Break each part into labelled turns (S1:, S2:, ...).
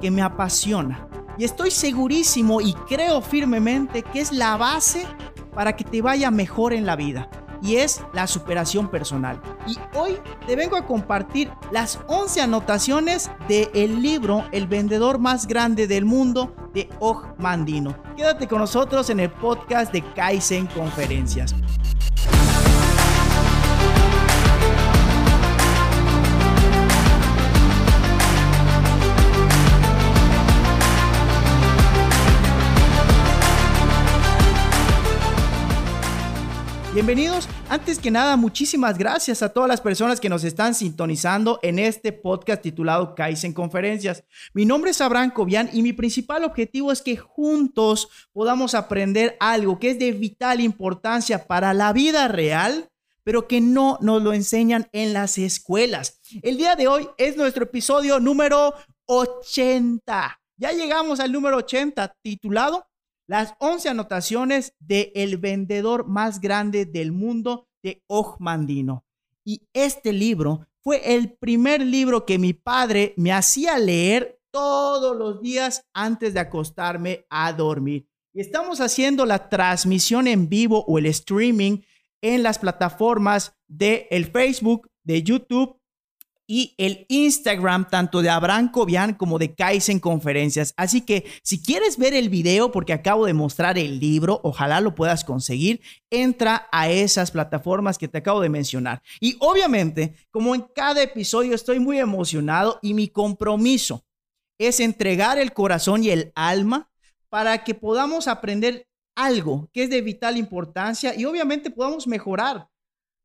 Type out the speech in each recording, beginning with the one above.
S1: que me apasiona y estoy segurísimo y creo firmemente que es la base para que te vaya mejor en la vida y es la superación personal. Y hoy te vengo a compartir las 11 anotaciones del el libro El vendedor más grande del mundo de Og Mandino. Quédate con nosotros en el podcast de Kaizen Conferencias. Bienvenidos. Antes que nada, muchísimas gracias a todas las personas que nos están sintonizando en este podcast titulado Kaizen Conferencias. Mi nombre es Abraham Cobian y mi principal objetivo es que juntos podamos aprender algo que es de vital importancia para la vida real, pero que no nos lo enseñan en las escuelas. El día de hoy es nuestro episodio número 80. Ya llegamos al número 80 titulado las 11 anotaciones de el vendedor más grande del mundo de Mandino. Y este libro fue el primer libro que mi padre me hacía leer todos los días antes de acostarme a dormir. Y estamos haciendo la transmisión en vivo o el streaming en las plataformas de el Facebook, de YouTube y el Instagram tanto de Abraham Cobian como de Kaizen Conferencias. Así que si quieres ver el video, porque acabo de mostrar el libro, ojalá lo puedas conseguir, entra a esas plataformas que te acabo de mencionar. Y obviamente, como en cada episodio, estoy muy emocionado y mi compromiso es entregar el corazón y el alma para que podamos aprender algo que es de vital importancia y obviamente podamos mejorar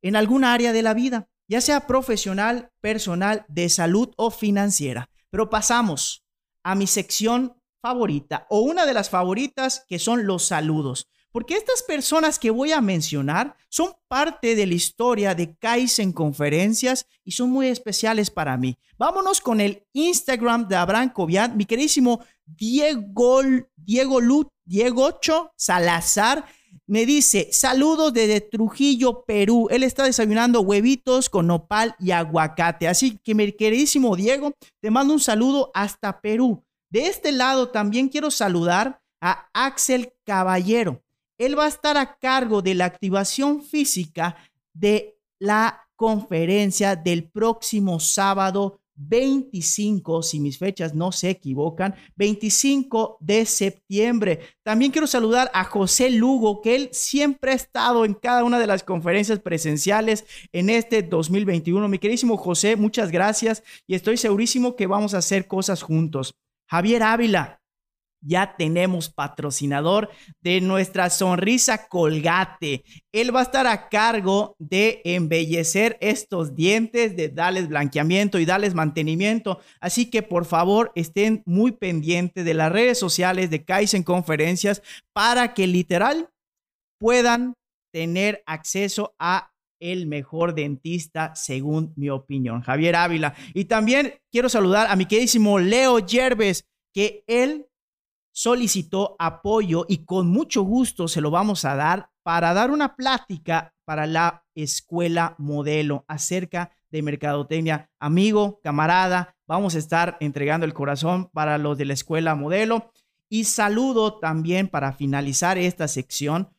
S1: en alguna área de la vida ya sea profesional, personal, de salud o financiera. Pero pasamos a mi sección favorita o una de las favoritas que son los saludos. Porque estas personas que voy a mencionar son parte de la historia de Kaizen Conferencias y son muy especiales para mí. Vámonos con el Instagram de Abraham Cobian, mi queridísimo Diego, Diego Lut, Diego Ocho Salazar me dice, saludos desde Trujillo, Perú. Él está desayunando huevitos con nopal y aguacate. Así que mi queridísimo Diego, te mando un saludo hasta Perú. De este lado también quiero saludar a Axel Caballero. Él va a estar a cargo de la activación física de la conferencia del próximo sábado 25, si mis fechas no se equivocan, 25 de septiembre. También quiero saludar a José Lugo, que él siempre ha estado en cada una de las conferencias presenciales en este 2021. Mi queridísimo José, muchas gracias y estoy segurísimo que vamos a hacer cosas juntos. Javier Ávila, ya tenemos patrocinador de nuestra sonrisa Colgate. Él va a estar a cargo de embellecer estos dientes, de darles blanqueamiento y darles mantenimiento. Así que por favor estén muy pendientes de las redes sociales de Kaizen Conferencias para que literal puedan tener acceso a el mejor dentista, según mi opinión, Javier Ávila. Y también quiero saludar a mi queridísimo Leo Yerbes, que él solicitó apoyo y con mucho gusto se lo vamos a dar para dar una plática para la escuela modelo acerca de mercadotecnia. Amigo, camarada, vamos a estar entregando el corazón para los de la escuela modelo. Y saludo también para finalizar esta sección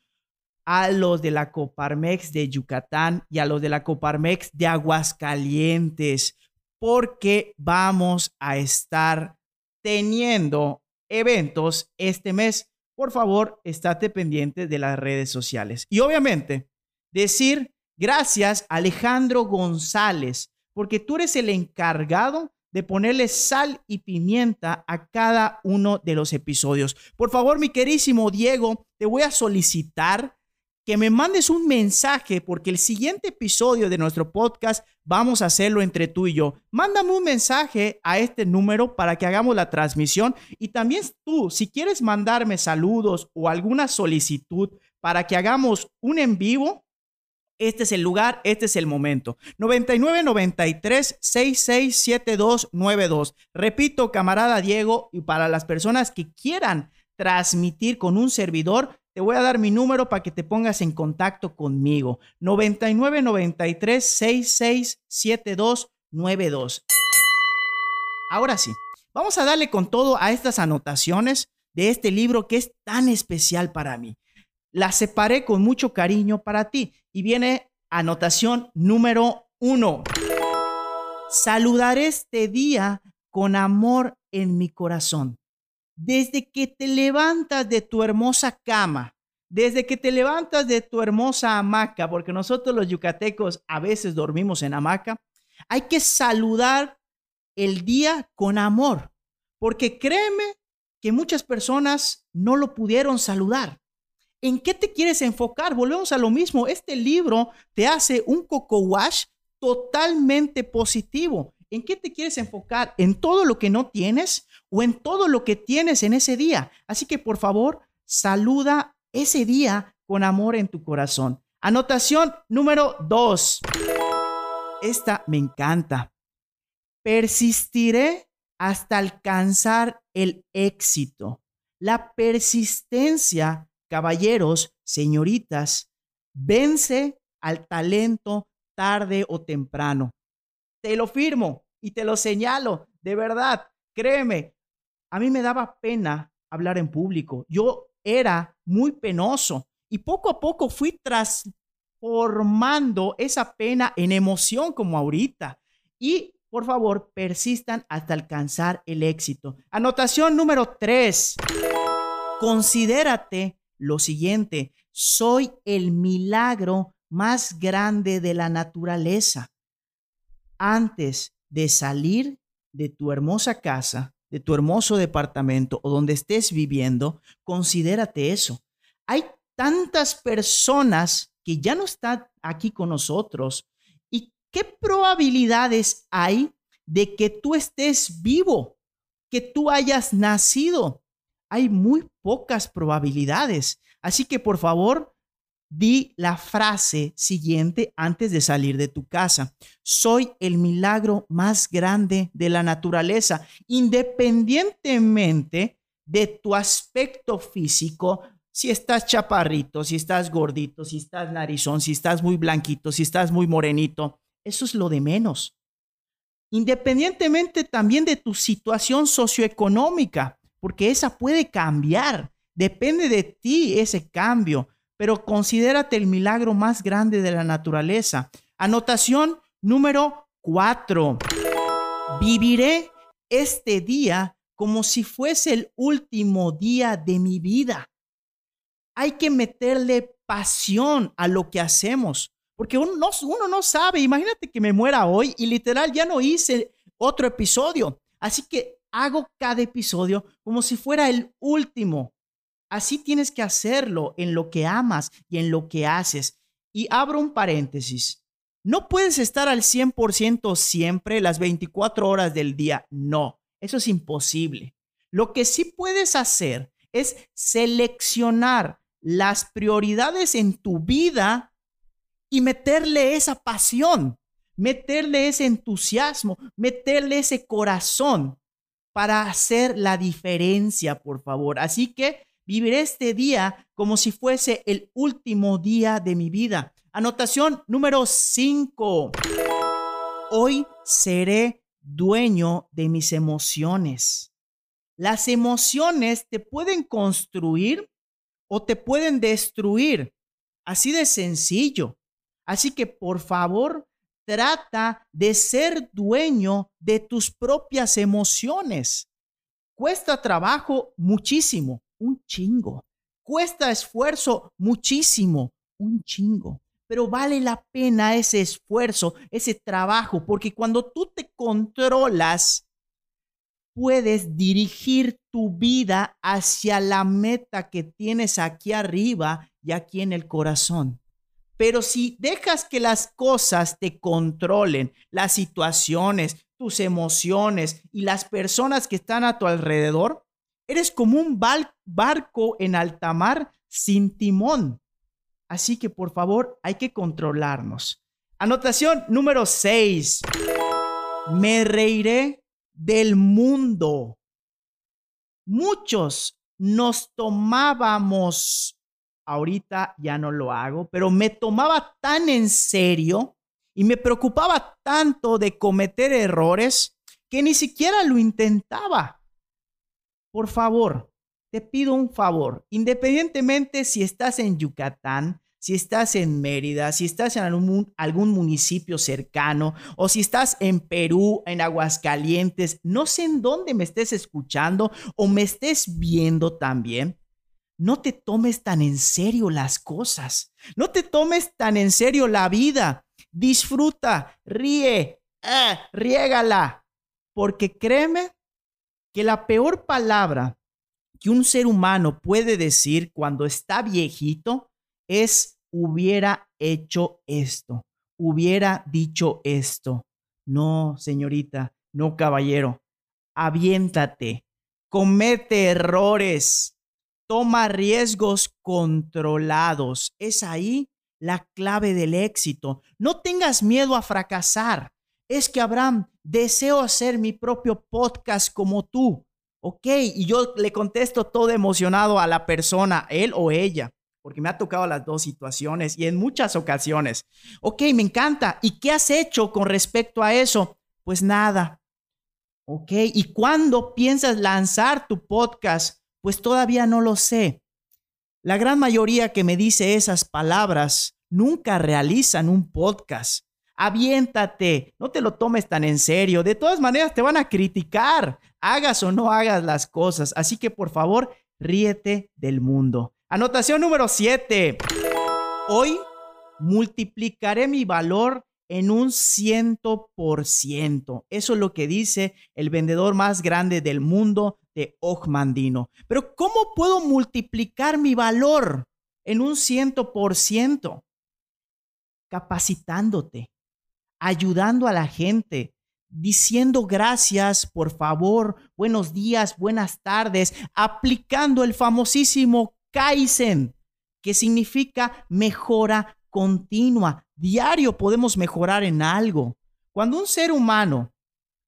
S1: a los de la Coparmex de Yucatán y a los de la Coparmex de Aguascalientes, porque vamos a estar teniendo eventos este mes. Por favor, estate pendiente de las redes sociales. Y obviamente, decir gracias a Alejandro González, porque tú eres el encargado de ponerle sal y pimienta a cada uno de los episodios. Por favor, mi querísimo Diego, te voy a solicitar que me mandes un mensaje porque el siguiente episodio de nuestro podcast vamos a hacerlo entre tú y yo. Mándame un mensaje a este número para que hagamos la transmisión y también tú, si quieres mandarme saludos o alguna solicitud para que hagamos un en vivo, este es el lugar, este es el momento. 9993 667292. Repito, camarada Diego, y para las personas que quieran transmitir con un servidor, te voy a dar mi número para que te pongas en contacto conmigo. 9993 667292. Ahora sí, vamos a darle con todo a estas anotaciones de este libro que es tan especial para mí. La separé con mucho cariño para ti y viene anotación número uno. Saludar este día con amor en mi corazón. Desde que te levantas de tu hermosa cama, desde que te levantas de tu hermosa hamaca, porque nosotros los yucatecos a veces dormimos en hamaca, hay que saludar el día con amor, porque créeme que muchas personas no lo pudieron saludar. ¿En qué te quieres enfocar? Volvemos a lo mismo. Este libro te hace un coco wash totalmente positivo. ¿En qué te quieres enfocar? ¿En todo lo que no tienes o en todo lo que tienes en ese día? Así que por favor, saluda ese día con amor en tu corazón. Anotación número dos. Esta me encanta. Persistiré hasta alcanzar el éxito. La persistencia, caballeros, señoritas, vence al talento tarde o temprano. Te lo firmo y te lo señalo, de verdad, créeme, a mí me daba pena hablar en público. Yo era muy penoso y poco a poco fui transformando esa pena en emoción como ahorita. Y por favor, persistan hasta alcanzar el éxito. Anotación número tres. Considérate lo siguiente. Soy el milagro más grande de la naturaleza. Antes de salir de tu hermosa casa, de tu hermoso departamento o donde estés viviendo, considérate eso. Hay tantas personas que ya no están aquí con nosotros ¿qué probabilidades hay de que tú estés vivo, que tú hayas nacido? Hay muy pocas probabilidades. Así que por favor, di la frase siguiente antes de salir de tu casa. Soy el milagro más grande de la naturaleza, independientemente de tu aspecto físico, si estás chaparrito, si estás gordito, si estás narizón, si estás muy blanquito, si estás muy morenito, eso es lo de menos. Independientemente también de tu situación socioeconómica, porque esa puede cambiar. Depende de ti ese cambio, pero considérate el milagro más grande de la naturaleza. Anotación número cuatro. Viviré este día como si fuese el último día de mi vida. Hay que meterle pasión a lo que hacemos. Porque uno no, uno no sabe, imagínate que me muera hoy y literal ya no hice otro episodio. Así que hago cada episodio como si fuera el último. Así tienes que hacerlo en lo que amas y en lo que haces. Y abro un paréntesis. No puedes estar al 100% siempre las 24 horas del día. No, eso es imposible. Lo que sí puedes hacer es seleccionar las prioridades en tu vida y meterle esa pasión, meterle ese entusiasmo, meterle ese corazón para hacer la diferencia, por favor. Así que viviré este día como si fuese el último día de mi vida. Anotación número 5. Hoy seré dueño de mis emociones. Las emociones te pueden construir o te pueden destruir. Así de sencillo. Así que por favor, trata de ser dueño de tus propias emociones. Cuesta trabajo muchísimo, un chingo. Cuesta esfuerzo muchísimo, un chingo. Pero vale la pena ese esfuerzo, ese trabajo, porque cuando tú te controlas, puedes dirigir tu vida hacia la meta que tienes aquí arriba y aquí en el corazón. Pero si dejas que las cosas te controlen, las situaciones, tus emociones y las personas que están a tu alrededor, eres como un barco en alta mar sin timón. Así que por favor hay que controlarnos. Anotación número 6. Me reiré del mundo. Muchos nos tomábamos ahorita ya no lo hago, pero me tomaba tan en serio y me preocupaba tanto de cometer errores que ni siquiera lo intentaba. Por favor, te pido un favor, independientemente si estás en Yucatán, si estás en Mérida, si estás en algún, municipio cercano o si estás en Perú, en Aguascalientes, no sé en dónde me estés escuchando o me estés viendo también, no te tomes tan en serio las cosas, no te tomes tan en serio la vida, disfruta, ríe, eh, riégala, porque créeme que la peor palabra que un ser humano puede decir cuando está viejito es hubiera hecho esto, hubiera dicho esto. No, señorita, no, caballero, aviéntate, comete errores, toma riesgos controlados. Es ahí la clave del éxito. No tengas miedo a fracasar. Es que, Abraham, deseo hacer mi propio podcast como tú. Ok, y yo le contesto todo emocionado a la persona, él o ella, porque me ha tocado las dos situaciones y en muchas ocasiones. Ok, me encanta. ¿Y qué has hecho con respecto a eso? Pues nada. Ok, ¿y cuándo piensas lanzar tu podcast? Pues todavía no lo sé. La gran mayoría que me dice esas palabras nunca realizan un podcast. Aviéntate, no te lo tomes tan en serio. De todas maneras, te van a criticar, hagas o no hagas las cosas. Así que por favor, ríete del mundo. Anotación número 7. Hoy multiplicaré mi valor en un ciento por ciento. Eso es lo que dice el vendedor más grande del mundo de Ojmandino. Pero ¿cómo puedo multiplicar mi valor en un ciento por ciento? Capacitándote, ayudando a la gente, diciendo gracias, por favor, buenos días, buenas tardes, aplicando el famosísimo Kaizen, que significa mejora continua. Diario podemos mejorar en algo. Cuando un ser humano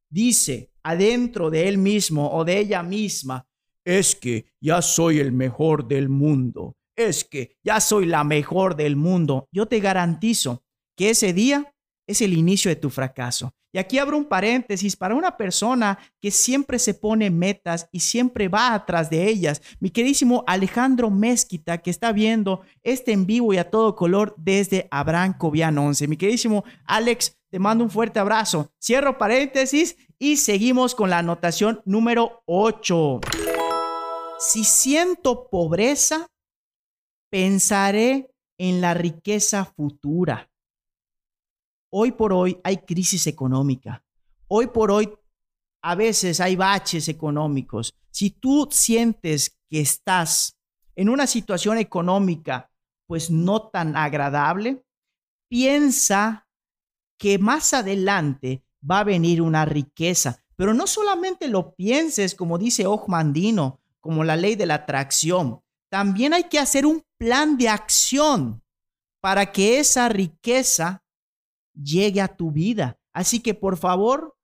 S1: dice adentro de él mismo o de ella misma, es que ya soy el mejor del mundo, es que ya soy la mejor del mundo, yo te garantizo que ese día es el inicio de tu fracaso. Y aquí abro un paréntesis para una persona que siempre se pone metas y siempre va atrás de ellas. Mi queridísimo Alejandro Mezquita, que está viendo este en vivo y a todo color desde Abraham Cobian 11. Mi queridísimo Alex, te mando un fuerte abrazo. Cierro paréntesis y seguimos con la anotación número 8. Si siento pobreza, pensaré en la riqueza futura. Hoy por hoy hay crisis económica. Hoy por hoy a veces hay baches económicos. Si tú sientes que estás en una situación económica pues no tan agradable, piensa que más adelante va a venir una riqueza. Pero no solamente lo pienses como dice Ojmandino, como la ley de la atracción. También hay que hacer un plan de acción para que esa riqueza llegue a tu vida. Así que por favor,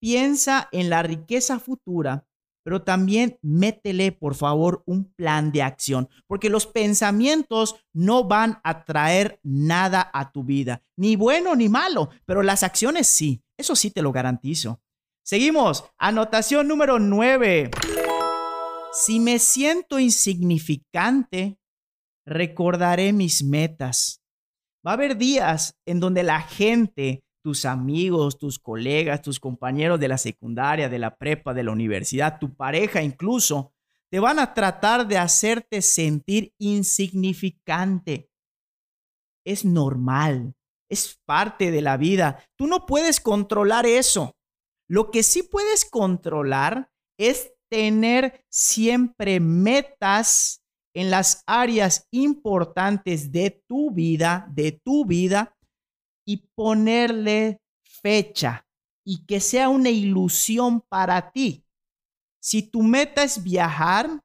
S1: piensa en la riqueza futura, pero también métele, por favor, un plan de acción, porque los pensamientos no van a traer nada a tu vida, ni bueno ni malo, pero las acciones sí, eso sí te lo garantizo. Seguimos, anotación número 9. Si me siento insignificante, recordaré mis metas. Va a haber días en donde la gente, tus amigos, tus colegas, tus compañeros de la secundaria, de la prepa, de la universidad, tu pareja incluso, te van a tratar de hacerte sentir insignificante. Es normal, es parte de la vida. Tú no puedes controlar eso. Lo que sí puedes controlar es tener siempre metas en las áreas importantes de tu vida, de tu vida, y ponerle fecha y que sea una ilusión para ti. Si tu meta es viajar,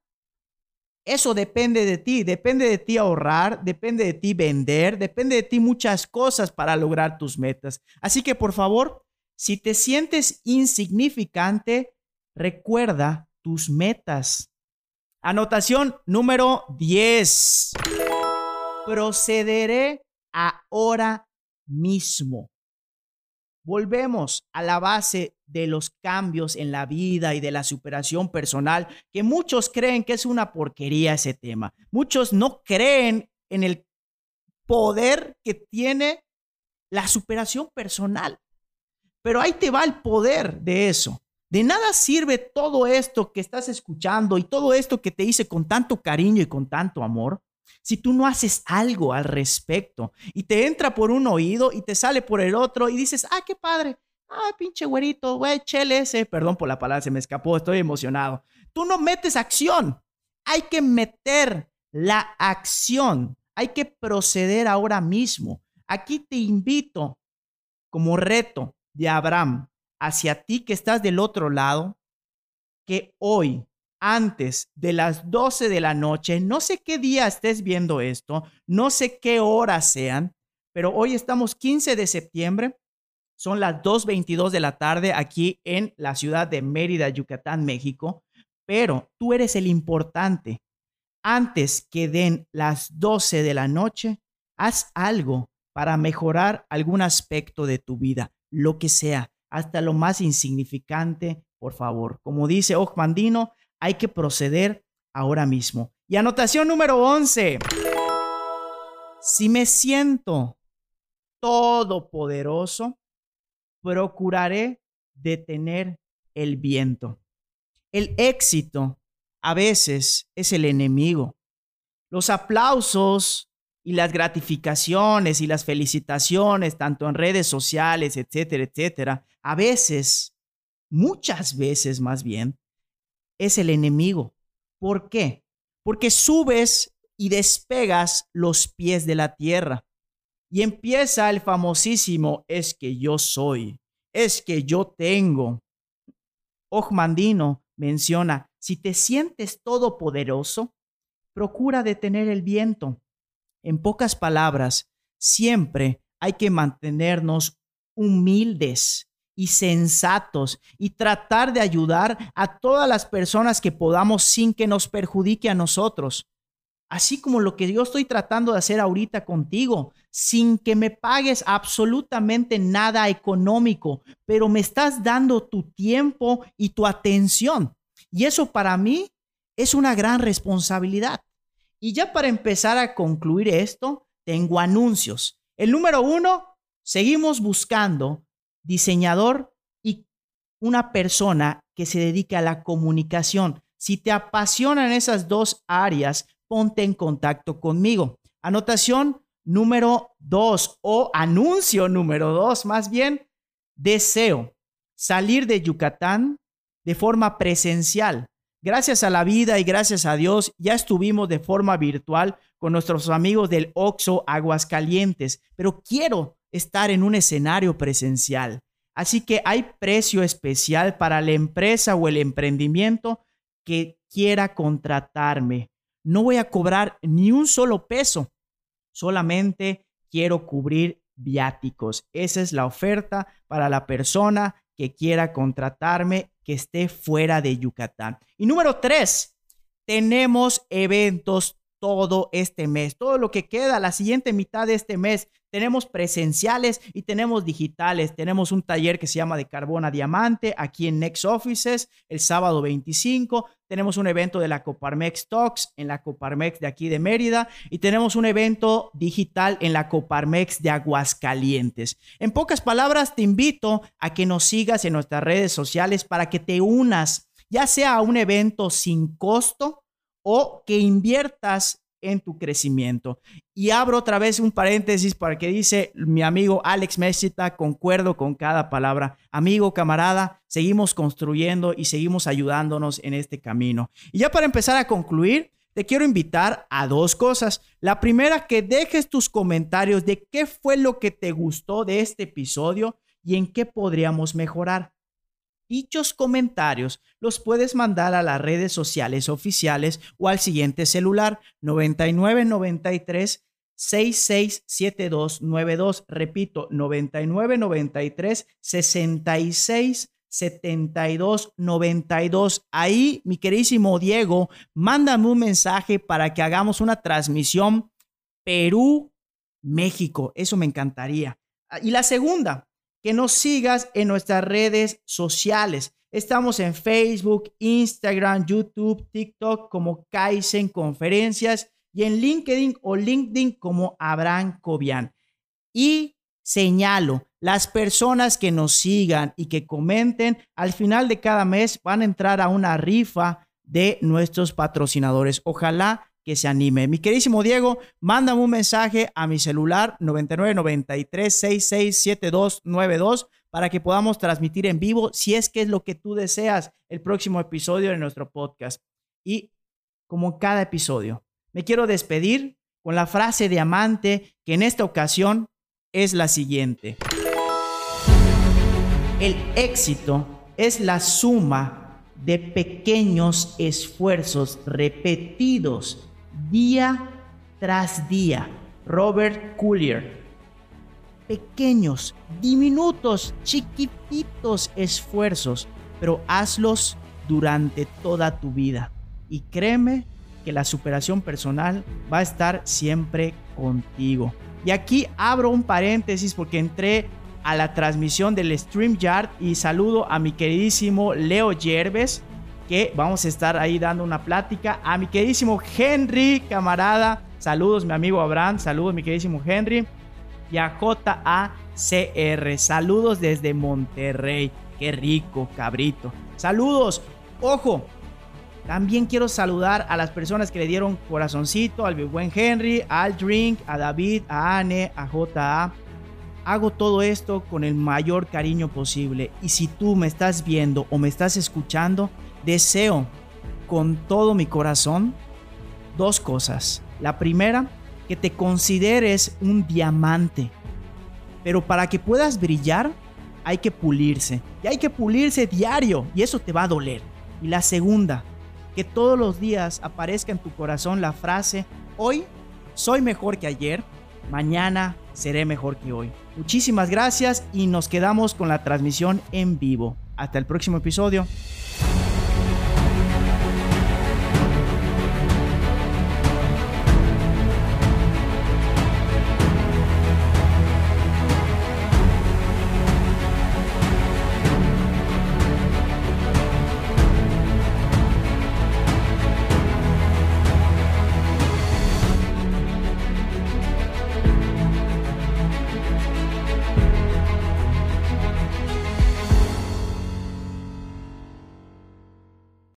S1: eso depende de ti, depende de ti ahorrar, depende de ti vender, depende de ti muchas cosas para lograr tus metas. Así que por favor, si te sientes insignificante, recuerda tus metas. Anotación número 10. Procederé ahora mismo. volvemos a la base de los cambios en la vida y de la superación personal, que muchos creen que es una porquería ese tema. Muchos no creen en el poder que tiene la superación personal. Pero ahí te va el poder de eso. De nada sirve todo esto que estás escuchando y todo esto que te hice con tanto cariño y con tanto amor si tú no haces algo al respecto y te entra por un oído y te sale por el otro y dices, ah, qué padre, ah, pinche güerito, güey, chele ese, perdón por la palabra, se me escapó, estoy emocionado. Tú no metes acción, hay que meter la acción, hay que proceder ahora mismo. Aquí te invito como reto de Abraham hacia ti que estás del otro lado, que hoy antes de las 12 de la noche. No sé qué día estés viendo esto, no sé qué horas sean, pero hoy estamos 15 de septiembre. Son las 2.22 de la tarde aquí en la ciudad de Mérida, Yucatán, México. Pero tú eres el importante. Antes que den las 12 de la noche, haz algo para mejorar algún aspecto de tu vida, lo que sea, hasta lo más insignificante, por favor. Como dice Ojmandino, hay que proceder ahora mismo. Y anotación número 11. Si me siento todopoderoso, procuraré detener el viento. El éxito a veces es el enemigo. Los aplausos y las gratificaciones y las felicitaciones, tanto en redes sociales, etcétera, etcétera, a veces, muchas veces más bien, es el enemigo. ¿Por qué? Porque subes y despegas los pies de la tierra. Y empieza el famosísimo es que yo soy, es que yo tengo. Ojmandino menciona, si te sientes todopoderoso, procura detener el viento. En pocas palabras, siempre hay que mantenernos humildes y sensatos y tratar de ayudar a todas las personas que podamos sin que nos perjudique a nosotros. Así como lo que yo estoy tratando de hacer ahorita contigo, sin que me pagues absolutamente nada económico, pero me estás dando tu tiempo y tu atención. Y eso para mí es una gran responsabilidad. Y ya para empezar a concluir esto, tengo anuncios. El número uno, seguimos buscando diseñador y una persona que se dedica a la comunicación. Si te apasionan esas dos áreas, ponte en contacto conmigo. Anotación número dos o anuncio número dos, más bien, deseo salir de Yucatán de forma presencial. Gracias a la vida y gracias a Dios, ya estuvimos de forma virtual con nuestros amigos del Oxo Aguascalientes, pero quiero estar en un escenario presencial. Así que hay precio especial para la empresa o el emprendimiento que quiera contratarme. No voy a cobrar ni un solo peso, solamente quiero cubrir viáticos. Esa es la oferta para la persona que quiera contratarme que esté fuera de Yucatán. Y número tres, tenemos eventos todo este mes. Todo lo que queda, la siguiente mitad de este mes, tenemos presenciales y tenemos digitales. Tenemos un taller que se llama de carbón a diamante aquí en Next Offices el sábado 25. Tenemos un evento de la Coparmex Talks en la Coparmex de aquí de Mérida y tenemos un evento digital en la Coparmex de Aguascalientes. En pocas palabras, te invito a que nos sigas en nuestras redes sociales para que te unas, ya sea a un evento sin costo o que inviertas en tu crecimiento. Y abro otra vez un paréntesis para que dice mi amigo Alex Mesita, concuerdo con cada palabra. Amigo, camarada, seguimos construyendo y seguimos ayudándonos en este camino. Y ya para empezar a concluir, te quiero invitar a dos cosas. La primera, que dejes tus comentarios de qué fue lo que te gustó de este episodio y en qué podríamos mejorar. Dichos comentarios los puedes mandar a las redes sociales oficiales o al siguiente celular 9993 667292. Repito, 9993 66 7292. Ahí, mi queridísimo Diego, mándame un mensaje para que hagamos una transmisión Perú-México. Eso me encantaría. Y la segunda, que nos sigas en nuestras redes sociales. Estamos en Facebook, Instagram, YouTube, TikTok como Kaizen Conferencias y en LinkedIn o LinkedIn como Abraham Cobian. Y señalo, las personas que nos sigan y que comenten al final de cada mes van a entrar a una rifa de nuestros patrocinadores. Ojalá que se anime. Mi queridísimo Diego, mándame un mensaje a mi celular 9993667292 para que podamos transmitir en vivo si es que es lo que tú deseas el próximo episodio de nuestro podcast. Y como cada episodio, me quiero despedir con la frase diamante que en esta ocasión es la siguiente. El éxito es la suma de pequeños esfuerzos repetidos día tras día. Robert Collier. Pequeños, diminutos, chiquititos esfuerzos, pero hazlos durante toda tu vida. Y créeme que la superación personal va a estar siempre contigo. Y aquí abro un paréntesis porque entré a la transmisión del StreamYard y saludo a mi queridísimo Leo Yerbes, que vamos a estar ahí dando una plática. A mi queridísimo Henry, camarada, saludos mi amigo Abraham, saludos mi queridísimo Henry. Y a JACR, saludos desde Monterrey. Qué rico, cabrito. Saludos. Ojo, también quiero saludar a las personas que le dieron corazoncito, al buen Henry, al Drink, a David, a Anne, a JA. Hago todo esto con el mayor cariño posible y si tú me estás viendo o me estás escuchando, deseo con todo mi corazón dos cosas. La primera, que te consideres un diamante. Pero para que puedas brillar, hay que pulirse. Y hay que pulirse diario y eso te va a doler. Y la segunda, que todos los días aparezca en tu corazón la frase, hoy soy mejor que ayer, mañana seré mejor que hoy. Muchísimas gracias y nos quedamos con la transmisión en vivo. Hasta el próximo episodio.